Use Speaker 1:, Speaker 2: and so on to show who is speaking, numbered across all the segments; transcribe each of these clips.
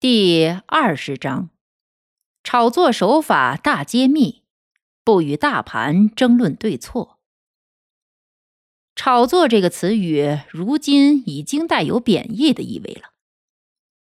Speaker 1: 第二十章，炒作手法大揭秘，不与大盘争论对错。炒作这个词语，如今已经带有贬义的意味了。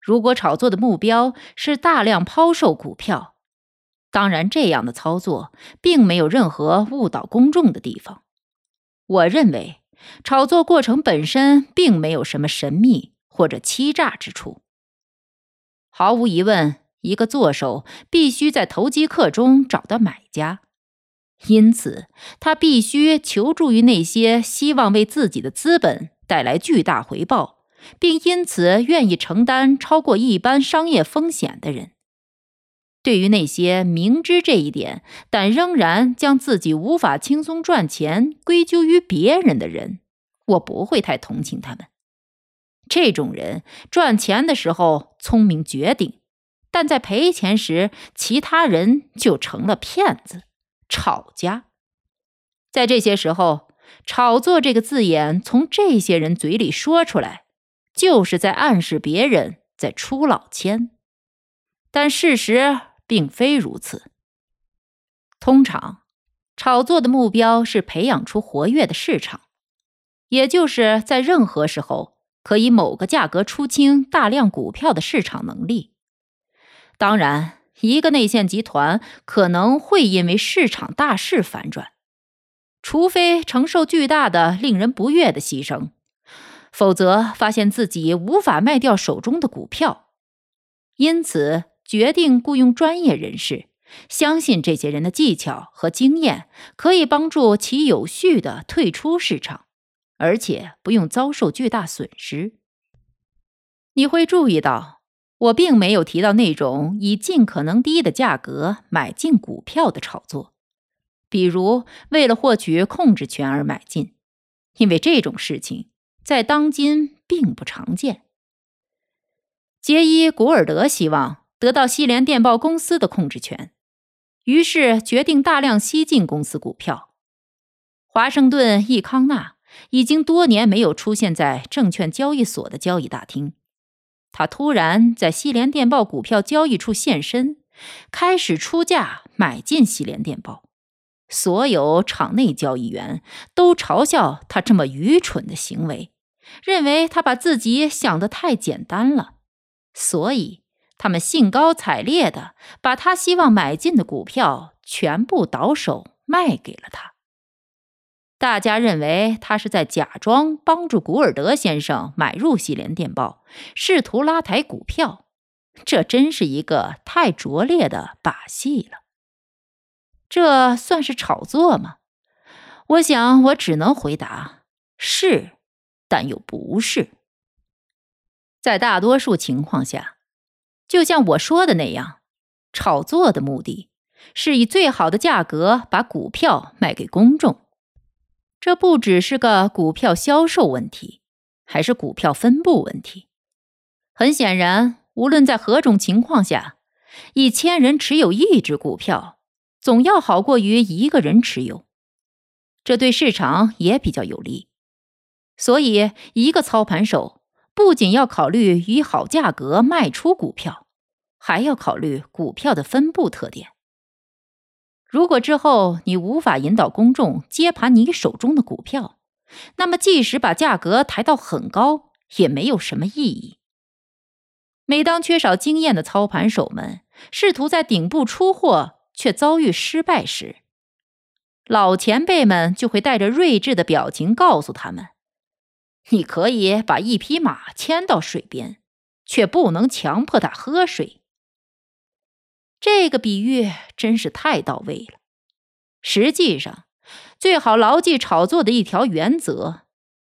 Speaker 1: 如果炒作的目标是大量抛售股票，当然这样的操作并没有任何误导公众的地方。我认为，炒作过程本身并没有什么神秘或者欺诈之处。毫无疑问，一个作手必须在投机客中找到买家，因此他必须求助于那些希望为自己的资本带来巨大回报，并因此愿意承担超过一般商业风险的人。对于那些明知这一点，但仍然将自己无法轻松赚钱归咎于别人的人，我不会太同情他们。这种人赚钱的时候聪明绝顶，但在赔钱时，其他人就成了骗子、炒家。在这些时候，“炒作”这个字眼从这些人嘴里说出来，就是在暗示别人在出老千。但事实并非如此。通常，炒作的目标是培养出活跃的市场，也就是在任何时候。可以某个价格出清大量股票的市场能力。当然，一个内线集团可能会因为市场大势反转，除非承受巨大的、令人不悦的牺牲，否则发现自己无法卖掉手中的股票，因此决定雇佣专业人士，相信这些人的技巧和经验可以帮助其有序的退出市场。而且不用遭受巨大损失。你会注意到，我并没有提到那种以尽可能低的价格买进股票的炒作，比如为了获取控制权而买进，因为这种事情在当今并不常见。杰伊·古尔德希望得到西联电报公司的控制权，于是决定大量吸进公司股票。华盛顿·易康纳。已经多年没有出现在证券交易所的交易大厅，他突然在西联电报股票交易处现身，开始出价买进西联电报。所有场内交易员都嘲笑他这么愚蠢的行为，认为他把自己想得太简单了，所以他们兴高采烈地把他希望买进的股票全部倒手卖给了他。大家认为他是在假装帮助古尔德先生买入西联电报，试图拉抬股票。这真是一个太拙劣的把戏了。这算是炒作吗？我想，我只能回答是，但又不是。在大多数情况下，就像我说的那样，炒作的目的是以最好的价格把股票卖给公众。这不只是个股票销售问题，还是股票分布问题。很显然，无论在何种情况下，一千人持有一只股票，总要好过于一个人持有。这对市场也比较有利。所以，一个操盘手不仅要考虑以好价格卖出股票，还要考虑股票的分布特点。如果之后你无法引导公众接盘你手中的股票，那么即使把价格抬到很高，也没有什么意义。每当缺少经验的操盘手们试图在顶部出货却遭遇失败时，老前辈们就会带着睿智的表情告诉他们：“你可以把一匹马牵到水边，却不能强迫它喝水。”这个比喻真是太到位了。实际上，最好牢记炒作的一条原则，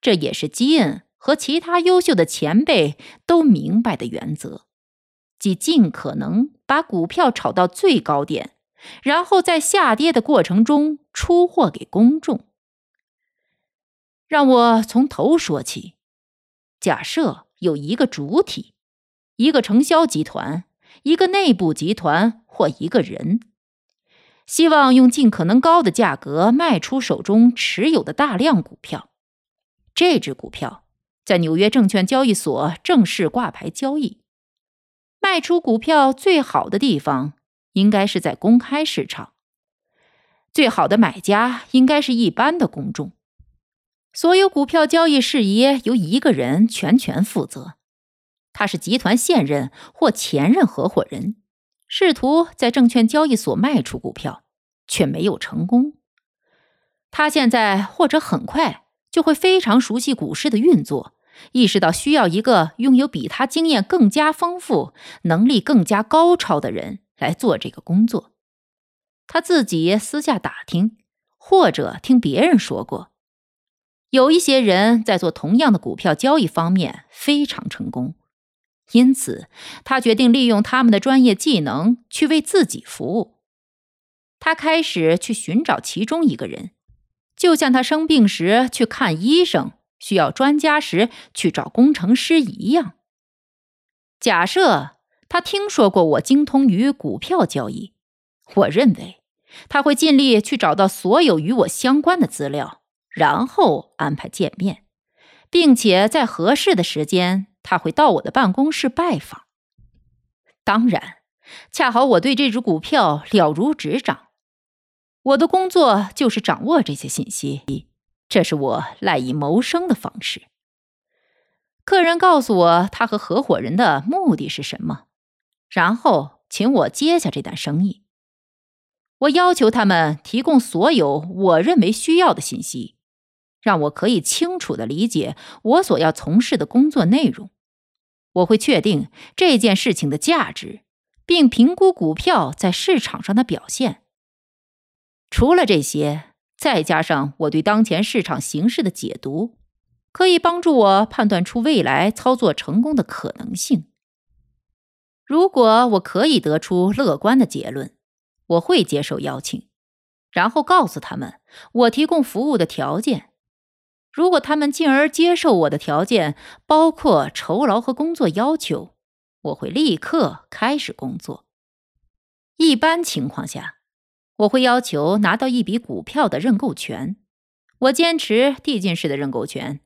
Speaker 1: 这也是基恩和其他优秀的前辈都明白的原则，即尽可能把股票炒到最高点，然后在下跌的过程中出货给公众。让我从头说起。假设有一个主体，一个承销集团，一个内部集团或一个人，希望用尽可能高的价格卖出手中持有的大量股票。这只股票在纽约证券交易所正式挂牌交易。卖出股票最好的地方应该是在公开市场，最好的买家应该是一般的公众。所有股票交易事宜由一个人全权负责，他是集团现任或前任合伙人，试图在证券交易所卖出股票，却没有成功。他现在或者很快就会非常熟悉股市的运作，意识到需要一个拥有比他经验更加丰富、能力更加高超的人来做这个工作。他自己私下打听，或者听别人说过。有一些人在做同样的股票交易方面非常成功，因此他决定利用他们的专业技能去为自己服务。他开始去寻找其中一个人，就像他生病时去看医生、需要专家时去找工程师一样。假设他听说过我精通于股票交易，我认为他会尽力去找到所有与我相关的资料。然后安排见面，并且在合适的时间，他会到我的办公室拜访。当然，恰好我对这只股票了如指掌，我的工作就是掌握这些信息，这是我赖以谋生的方式。客人告诉我他和合伙人的目的是什么，然后请我接下这单生意。我要求他们提供所有我认为需要的信息。让我可以清楚的理解我所要从事的工作内容。我会确定这件事情的价值，并评估股票在市场上的表现。除了这些，再加上我对当前市场形势的解读，可以帮助我判断出未来操作成功的可能性。如果我可以得出乐观的结论，我会接受邀请，然后告诉他们我提供服务的条件。如果他们进而接受我的条件，包括酬劳和工作要求，我会立刻开始工作。一般情况下，我会要求拿到一笔股票的认购权。我坚持递进式的认购权，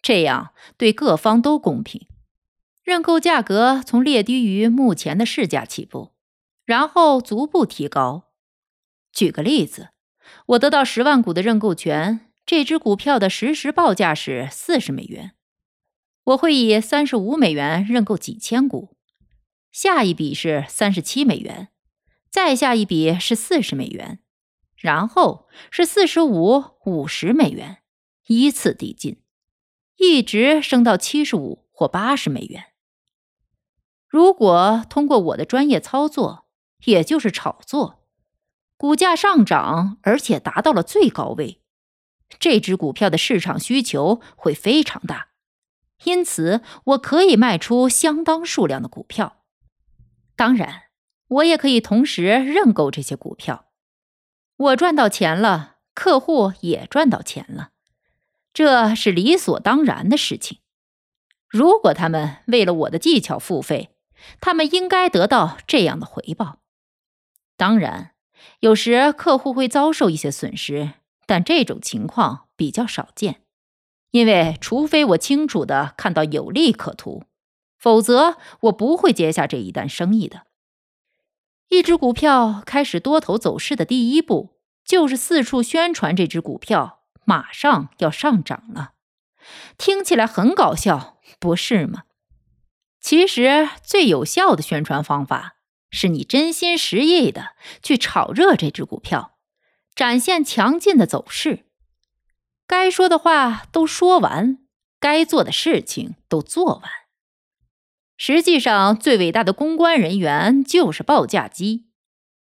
Speaker 1: 这样对各方都公平。认购价格从略低于目前的市价起步，然后逐步提高。举个例子，我得到十万股的认购权。这只股票的实时报价是四十美元，我会以三十五美元认购几千股，下一笔是三十七美元，再下一笔是四十美元，然后是四十五、五十美元，依次递进，一直升到七十五或八十美元。如果通过我的专业操作，也就是炒作，股价上涨，而且达到了最高位。这只股票的市场需求会非常大，因此我可以卖出相当数量的股票。当然，我也可以同时认购这些股票。我赚到钱了，客户也赚到钱了，这是理所当然的事情。如果他们为了我的技巧付费，他们应该得到这样的回报。当然，有时客户会遭受一些损失。但这种情况比较少见，因为除非我清楚的看到有利可图，否则我不会接下这一单生意的。一只股票开始多头走势的第一步，就是四处宣传这只股票马上要上涨了。听起来很搞笑，不是吗？其实最有效的宣传方法，是你真心实意的去炒热这只股票。展现强劲的走势，该说的话都说完，该做的事情都做完。实际上，最伟大的公关人员就是报价机。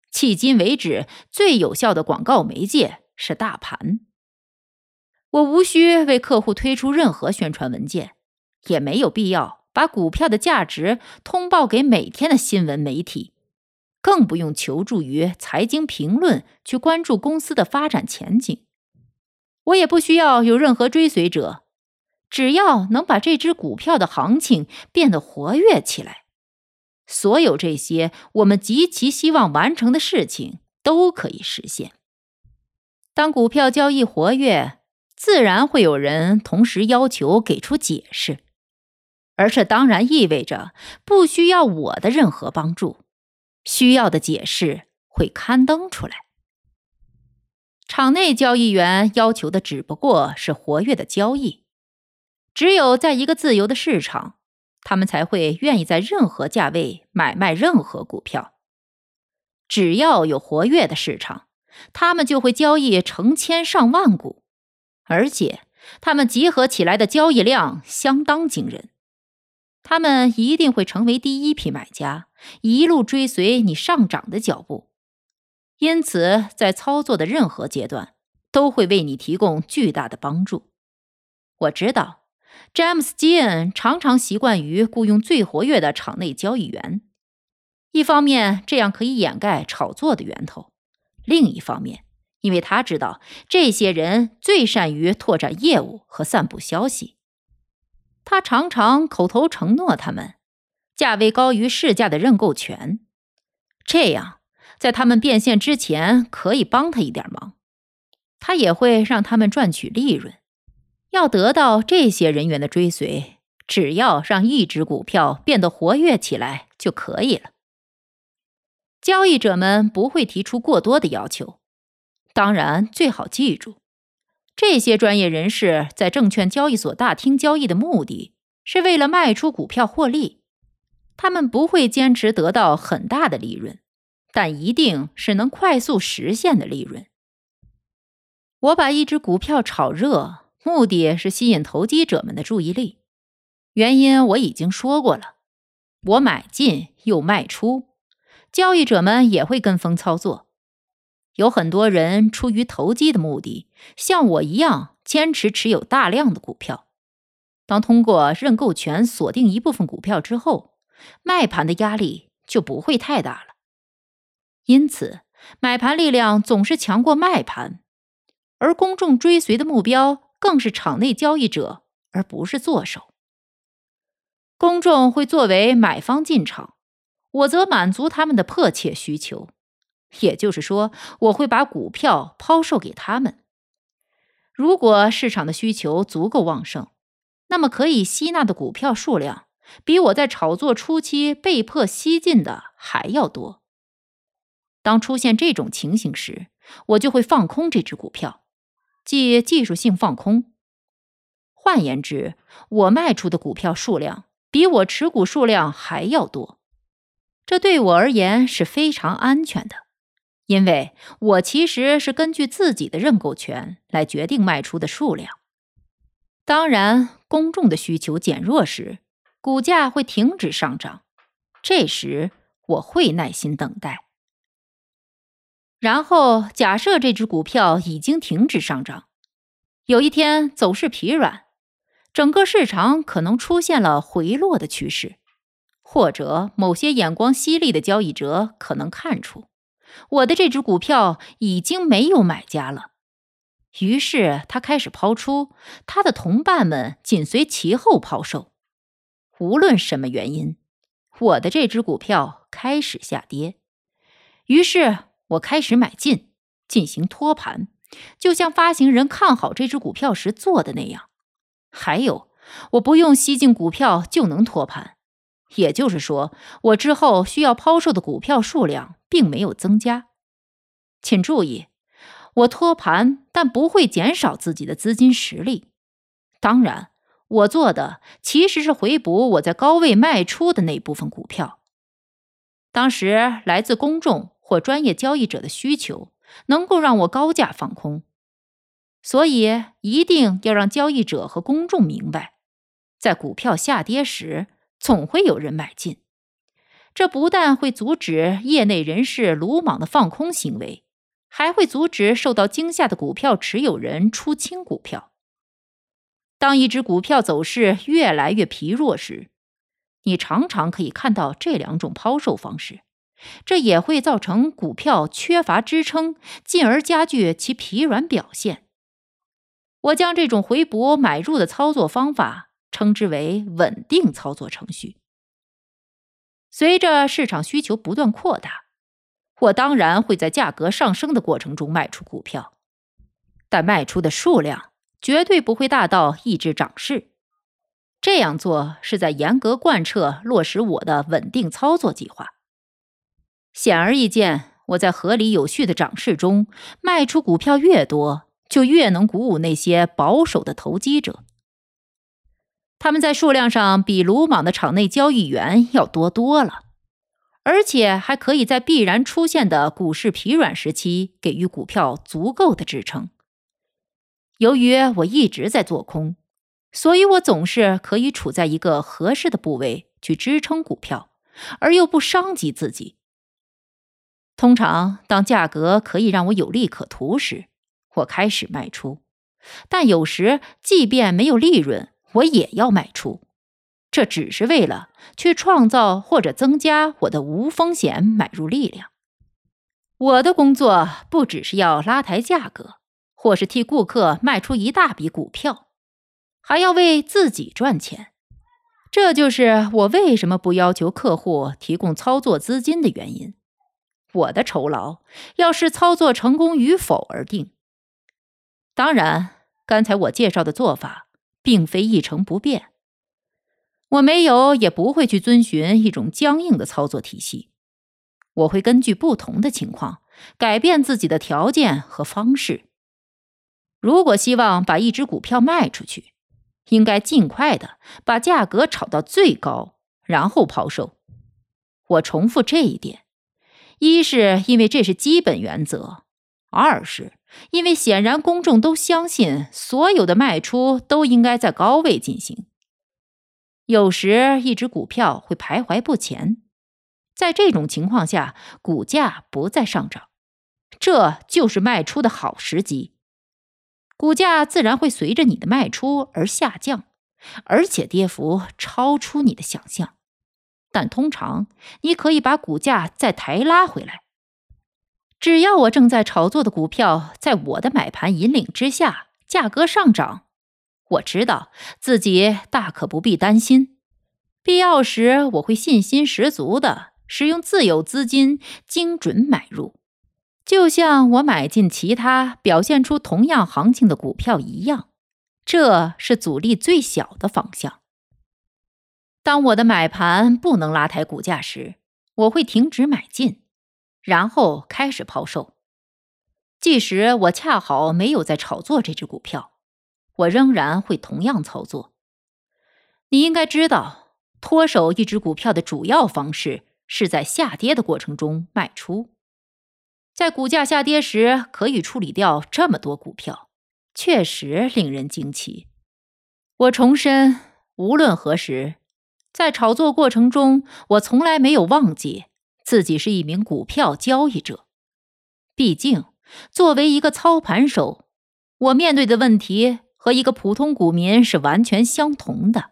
Speaker 1: 迄今为止，最有效的广告媒介是大盘。我无需为客户推出任何宣传文件，也没有必要把股票的价值通报给每天的新闻媒体，更不用求助于财经评论去关注公司的发展前景。我也不需要有任何追随者，只要能把这只股票的行情变得活跃起来，所有这些我们极其希望完成的事情都可以实现。当股票交易活跃。自然会有人同时要求给出解释，而这当然意味着不需要我的任何帮助，需要的解释会刊登出来。场内交易员要求的只不过是活跃的交易，只有在一个自由的市场，他们才会愿意在任何价位买卖任何股票。只要有活跃的市场，他们就会交易成千上万股。而且，他们集合起来的交易量相当惊人，他们一定会成为第一批买家，一路追随你上涨的脚步。因此，在操作的任何阶段，都会为你提供巨大的帮助。我知道，詹姆斯·基恩常常习惯于雇佣最活跃的场内交易员，一方面这样可以掩盖炒作的源头，另一方面。因为他知道这些人最善于拓展业务和散布消息，他常常口头承诺他们价位高于市价的认购权，这样在他们变现之前可以帮他一点忙。他也会让他们赚取利润。要得到这些人员的追随，只要让一只股票变得活跃起来就可以了。交易者们不会提出过多的要求。当然，最好记住，这些专业人士在证券交易所大厅交易的目的是为了卖出股票获利。他们不会坚持得到很大的利润，但一定是能快速实现的利润。我把一只股票炒热，目的是吸引投机者们的注意力。原因我已经说过了，我买进又卖出，交易者们也会跟风操作。有很多人出于投机的目的，像我一样坚持持有大量的股票。当通过认购权锁定一部分股票之后，卖盘的压力就不会太大了。因此，买盘力量总是强过卖盘，而公众追随的目标更是场内交易者，而不是做手。公众会作为买方进场，我则满足他们的迫切需求。也就是说，我会把股票抛售给他们。如果市场的需求足够旺盛，那么可以吸纳的股票数量比我在炒作初期被迫吸进的还要多。当出现这种情形时，我就会放空这只股票，即技术性放空。换言之，我卖出的股票数量比我持股数量还要多。这对我而言是非常安全的。因为我其实是根据自己的认购权来决定卖出的数量。当然，公众的需求减弱时，股价会停止上涨。这时，我会耐心等待。然后，假设这只股票已经停止上涨，有一天走势疲软，整个市场可能出现了回落的趋势，或者某些眼光犀利的交易者可能看出。我的这只股票已经没有买家了，于是他开始抛出，他的同伴们紧随其后抛售。无论什么原因，我的这只股票开始下跌，于是我开始买进，进行托盘，就像发行人看好这只股票时做的那样。还有，我不用吸进股票就能托盘。也就是说，我之后需要抛售的股票数量并没有增加。请注意，我托盘，但不会减少自己的资金实力。当然，我做的其实是回补我在高位卖出的那部分股票。当时来自公众或专业交易者的需求，能够让我高价放空。所以，一定要让交易者和公众明白，在股票下跌时。总会有人买进，这不但会阻止业内人士鲁莽的放空行为，还会阻止受到惊吓的股票持有人出清股票。当一只股票走势越来越疲弱时，你常常可以看到这两种抛售方式，这也会造成股票缺乏支撑，进而加剧其疲软表现。我将这种回补买入的操作方法称之为稳定操作程序。随着市场需求不断扩大，我当然会在价格上升的过程中卖出股票，但卖出的数量绝对不会大到抑制涨势。这样做是在严格贯彻落实我的稳定操作计划。显而易见，我在合理有序的涨势中卖出股票越多，就越能鼓舞那些保守的投机者。他们在数量上比鲁莽的场内交易员要多多了，而且还可以在必然出现的股市疲软时期给予股票足够的支撑。由于我一直在做空。所以，我总是可以处在一个合适的部位去支撑股票，而又不伤及自己。通常，当价格可以让我有利可图时，我开始卖出；但有时，即便没有利润，我也要卖出。这只是为了去创造或者增加我的无风险买入力量。我的工作不只是要拉抬价格，或是替顾客卖出一大笔股票。还要为自己赚钱，这就是我为什么不要求客户提供操作资金的原因。我的酬劳要视操作成功与否而定。当然，刚才我介绍的做法并非一成不变，我没有也不会去遵循一种僵硬的操作体系。我会根据不同的情况改变自己的条件和方式。如果希望把一只股票卖出去，应该尽快的把价格炒到最高，然后抛售。我重复这一点：一是因为这是基本原则；二是因为显然公众都相信，所有的卖出都应该在高位进行。有时一只股票会徘徊不前，在这种情况下，股价不再上涨，这就是卖出的好时机。股价自然会随着你的卖出而下降，而且跌幅超出你的想象。但通常你可以把股价再抬拉回来。只要我正在炒作的股票在我的买盘引领之下价格上涨，我知道自己大可不必担心。必要时，我会信心十足的使用自有资金精准买入。就像我买进其他表现出同样行情的股票一样，这是阻力最小的方向。当我的买盘不能拉抬股价时，我会停止买进，然后开始抛售。即使我恰好没有在炒作这只股票，我仍然会同样操作。你应该知道，脱手一只股票的主要方式是在下跌的过程中卖出。在股价下跌时，可以处理掉这么多股票，确实令人惊奇。我重申，无论何时，在炒作过程中，我从来没有忘记自己是一名股票交易者。毕竟，作为一个操盘手，我面对的问题和一个普通股民是完全相同的。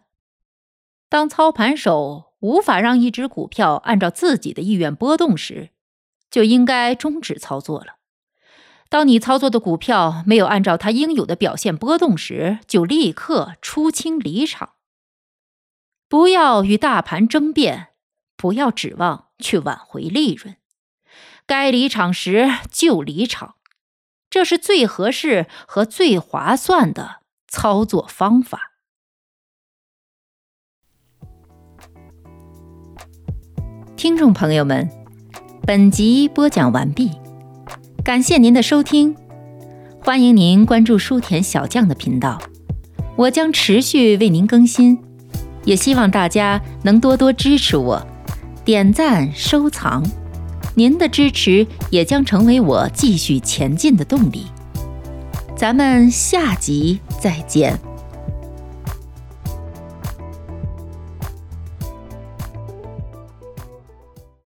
Speaker 1: 当操盘手无法让一只股票按照自己的意愿波动时，就应该终止操作了。当你操作的股票没有按照它应有的表现波动时，就立刻出清离场。不要与大盘争辩，不要指望去挽回利润。该离场时就离场，这是最合适和最划算的操作方法。
Speaker 2: 听众朋友们。本集播讲完毕，感谢您的收听，欢迎您关注书田小将的频道，我将持续为您更新，也希望大家能多多支持我，点赞收藏，您的支持也将成为我继续前进的动力。咱们下集再见。